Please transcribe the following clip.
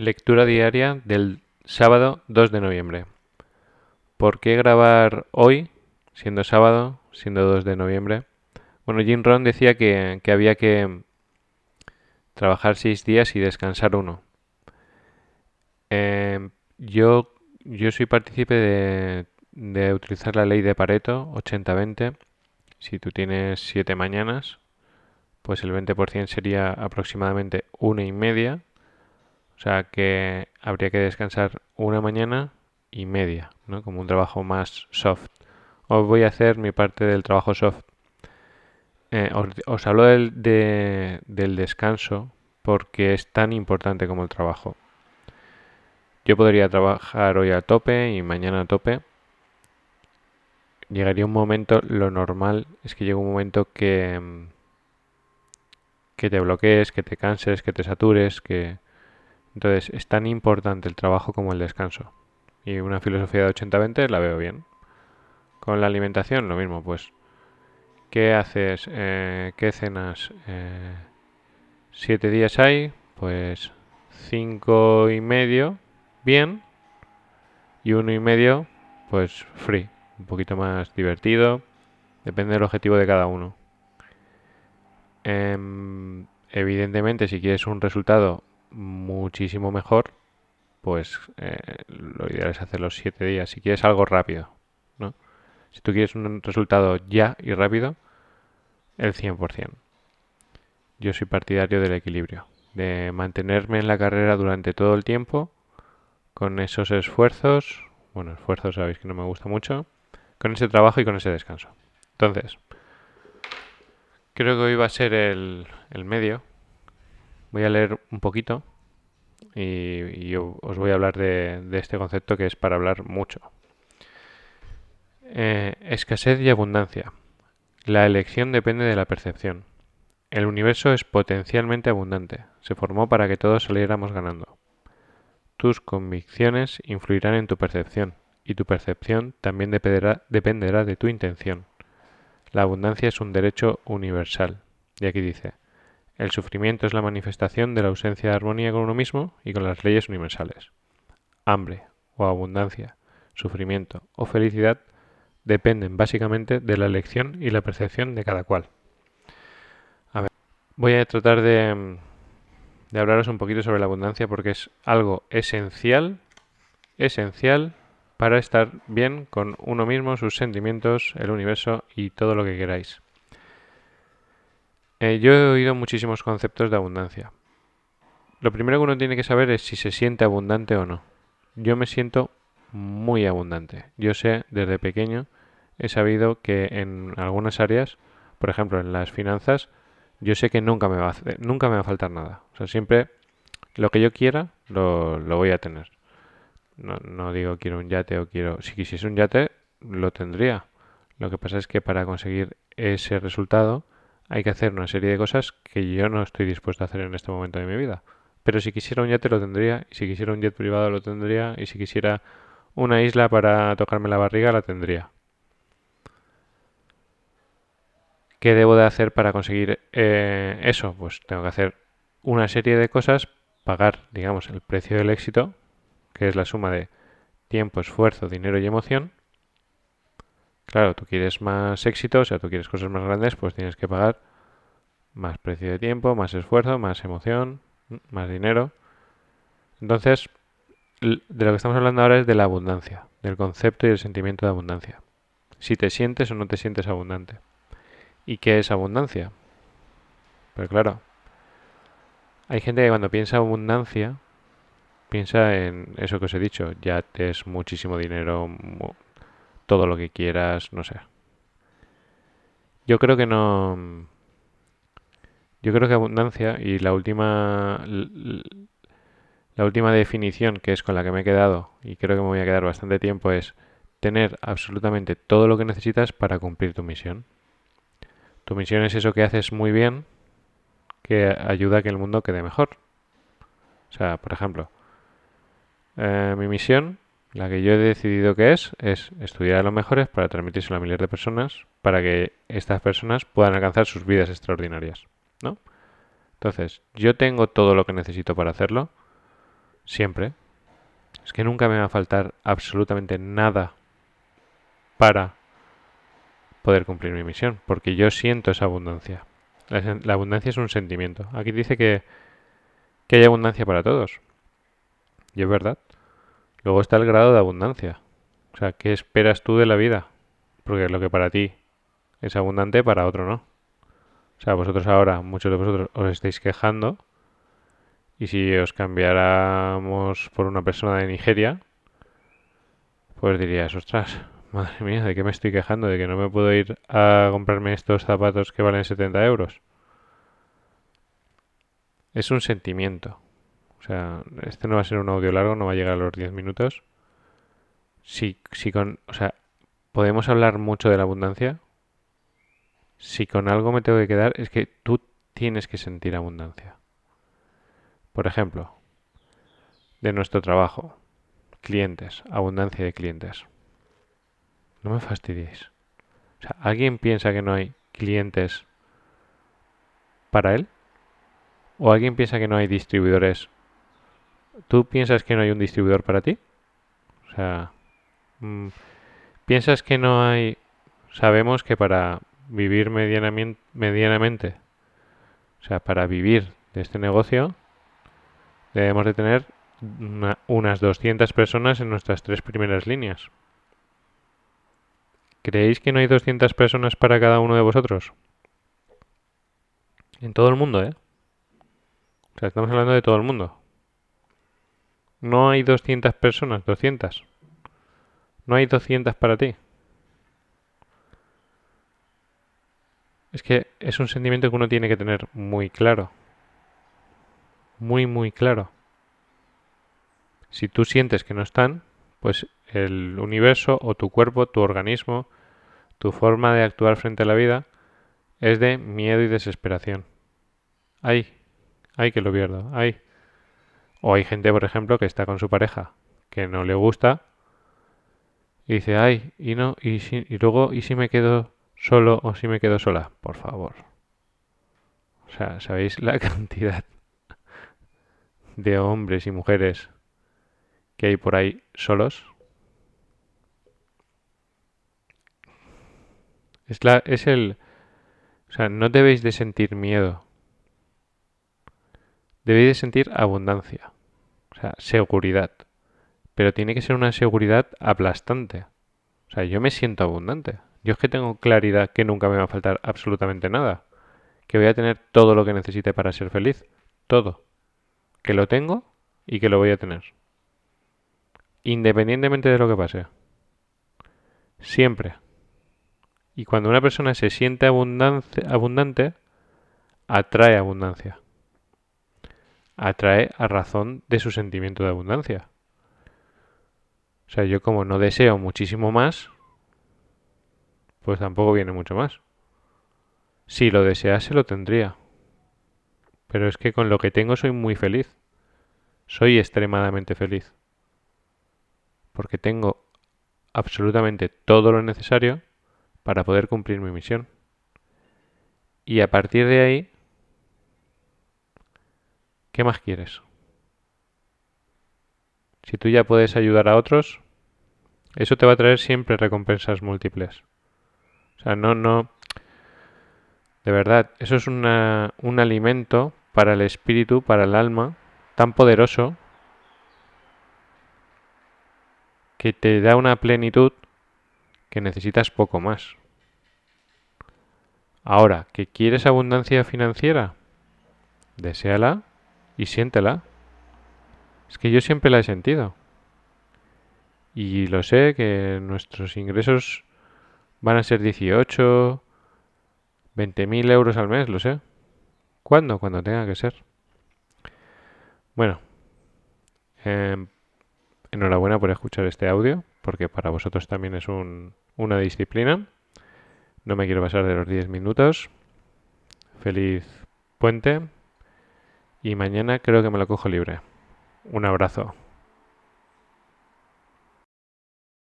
Lectura diaria del sábado 2 de noviembre. ¿Por qué grabar hoy, siendo sábado, siendo 2 de noviembre? Bueno, Jim Ron decía que, había que trabajar seis días y descansar uno. Em, yo, yo soy partícipe de, de utilizar la ley de Pareto 80-20. Si tú tienes 7 mañanas, pues el 20% sería aproximadamente una y media o sea que habría que descansar una mañana y media, ¿no? Como un trabajo más soft. Os voy a hacer mi parte del trabajo soft. Eh, os, hablo del, del descanso porque es tan importante como el trabajo. Yo podría trabajar hoy a tope y mañana a tope. Llegaría un momento, lo normal es que llegue un momento que, que te bloquees, que te canses, que te satures, que, entonces, es tan importante el trabajo como el descanso. Y una filosofía de 80-20 la veo bien. Con la alimentación, lo mismo, pues. ¿Qué haces? Eh, ¿Qué cenas? Eh, ¿Siete días hay? Pues cinco y medio, bien. Y uno y medio, pues free. Un poquito más divertido. Depende del objetivo de cada uno. Em, evidentemente, si quieres un resultado muchísimo mejor, pues eh, lo ideal es hacer los 7 días. Si quieres algo rápido, ¿no? Si tú quieres un resultado ya y rápido, el 100%. Yo soy partidario del equilibrio, de mantenerme en la carrera durante todo el tiempo, con esos esfuerzos, bueno, esfuerzos sabéis que no me gusta mucho, con ese trabajo y con ese descanso. Entonces, creo que hoy va a ser el, el medio voy a leer un poquito y, os voy a hablar de, este concepto que es para hablar mucho. Eh, escasez y abundancia. La elección depende de la percepción. El universo es potencialmente abundante. Se formó para que todos saliéramos ganando. Tus convicciones influirán en tu percepción y tu percepción también dependerá, dependerá de tu intención. La abundancia es un derecho universal. Y aquí dice, el sufrimiento es la manifestación de la ausencia de armonía con uno mismo y con las leyes universales. Hambre o abundancia, sufrimiento o felicidad dependen básicamente de la elección y la percepción de cada cual. Voy a tratar de, de hablaros un poquito sobre la abundancia porque es algo esencial, esencial para estar bien con uno mismo, sus sentimientos, el universo y todo lo que queráis. Eh, yo he oído muchísimos conceptos de abundancia. Lo primero que uno tiene que saber es si se siente abundante o no. Yo me siento muy abundante. Yo sé, desde pequeño, he sabido que en algunas áreas, por ejemplo en las finanzas, yo sé que nunca me va a, nunca me va a faltar nada. O sea, siempre lo que yo quiera lo, lo voy a tener. No, no, digo quiero un yate o quiero... Si quisiese un yate, lo tendría. Lo que pasa es que para conseguir ese resultado hay que hacer una serie de cosas que yo no estoy dispuesto a hacer en este momento de mi vida. Pero si quisiera un yate lo tendría, y si quisiera un jet privado lo tendría, y si quisiera una isla para tocarme la barriga la tendría. ¿Qué debo de hacer para conseguir eh, eso? Pues tengo que hacer una serie de cosas, pagar, digamos, el precio del éxito, que es la suma de tiempo, esfuerzo, dinero y emoción, Claro, tú quieres más éxito, o sea, tú quieres cosas más grandes, pues tienes que pagar más precio de tiempo, más esfuerzo, más emoción, más dinero. Entonces, de lo que estamos hablando ahora es de la abundancia, del concepto y el sentimiento de abundancia. Si te sientes o no te sientes abundante. ¿Y qué es abundancia? Pues claro, hay gente que cuando piensa abundancia, piensa en eso que os he dicho, ya es muchísimo dinero, todo lo que quieras, no sé. Yo creo que no... Yo creo que abundancia y la última... La última definición que es con la que me he quedado y creo que me voy a quedar bastante tiempo es tener absolutamente todo lo que necesitas para cumplir tu misión. Tu misión es eso que haces muy bien que ayuda a que el mundo quede mejor. O sea, por ejemplo, eh, mi misión la que yo he decidido que es, es estudiar a los mejores para transmitírselo a miles de personas, para que estas personas puedan alcanzar sus vidas extraordinarias, ¿no? Entonces, yo tengo todo lo que necesito para hacerlo. siempre. Es que nunca me va a faltar absolutamente nada para poder cumplir mi misión, porque yo siento esa abundancia. La, abundancia es un sentimiento. Aquí dice que, que hay abundancia para todos. Y es verdad. Luego está el grado de abundancia. O sea, ¿qué esperas tú de la vida? Porque lo que para ti es abundante, para otro no. O sea, vosotros ahora, muchos de vosotros os estáis quejando. Y si os cambiáramos por una persona de Nigeria, pues dirías, ostras, Madre mía, ¿de qué me estoy quejando? ¿De que no me puedo ir a comprarme estos zapatos que valen 70 euros? Es un sentimiento. O sea, este no va a ser un audio largo, no va a llegar a los 10 minutos. Si, si con, o sea, podemos hablar mucho de la abundancia. Si con algo me tengo que quedar, es que tú tienes que sentir abundancia. Por ejemplo, de nuestro trabajo, clientes, abundancia de clientes. No me fastidiéis. O sea, ¿alguien piensa que no hay clientes para él? ¿O alguien piensa que no hay distribuidores? ¿Tú piensas que no hay un distribuidor para ti? O sea, mm, ¿piensas que no hay... Sabemos que para vivir medianamente, o sea, para vivir de este negocio, debemos de tener unas 200 personas en nuestras tres primeras líneas. ¿Creéis que no hay 200 personas para cada uno de vosotros? En todo el mundo, ¿eh? O sea, estamos hablando de todo el mundo. No hay 200 personas, 200. No hay 200 para ti. Es que es un sentimiento que uno tiene que tener muy claro. Muy, muy claro. Si tú sientes que no están, pues el universo o tu cuerpo, tu organismo, tu forma de actuar frente a la vida es de miedo y desesperación. Ay, ay que lo pierdo, ay. O hay gente, por ejemplo, que está con su pareja que no le gusta y dice, ay, y no, y, si, y luego, ¿y si me quedo solo o si me quedo sola? Por favor. O sea, ¿sabéis la cantidad de hombres y mujeres que hay por ahí solos? Es, la, es el... O sea, no debéis de sentir miedo. Debéis de sentir abundancia. O sea, seguridad. Pero tiene que ser una seguridad aplastante. O sea, yo me siento abundante. Yo es que tengo claridad que nunca me va a faltar absolutamente nada. Que voy a tener todo lo que necesite para ser feliz. Todo. Que lo tengo y que lo voy a tener. Independientemente de lo que pase. Siempre. Y cuando una persona se siente abundante, atrae abundancia. Atrae a razón de su sentimiento de abundancia. O sea, yo como no deseo muchísimo más, pues tampoco viene mucho más. Si lo desease, lo tendría. Pero es que con lo que tengo soy muy feliz. Soy extremadamente feliz. Porque tengo absolutamente todo lo necesario para poder cumplir mi misión. Y a partir de ahí, ¿qué más quieres? Si tú ya puedes ayudar a otros, eso te va a traer siempre recompensas múltiples. O sea, no, no. De verdad, eso es una, un alimento para el espíritu, para el alma, tan poderoso que te da una plenitud que necesitas poco más. Ahora, ¿que quieres abundancia financiera? Deseala y siéntela. Es que yo siempre la he sentido. Y lo sé que nuestros ingresos van a ser 18, 20 mil euros al mes, lo sé. ¿Cuándo? Cuando tenga que ser. Bueno, em, enhorabuena por escuchar este audio, porque para vosotros también es un, una disciplina. No me quiero pasar de los 10 minutos. Feliz puente. Y mañana creo que me lo cojo libre. Un abrazo.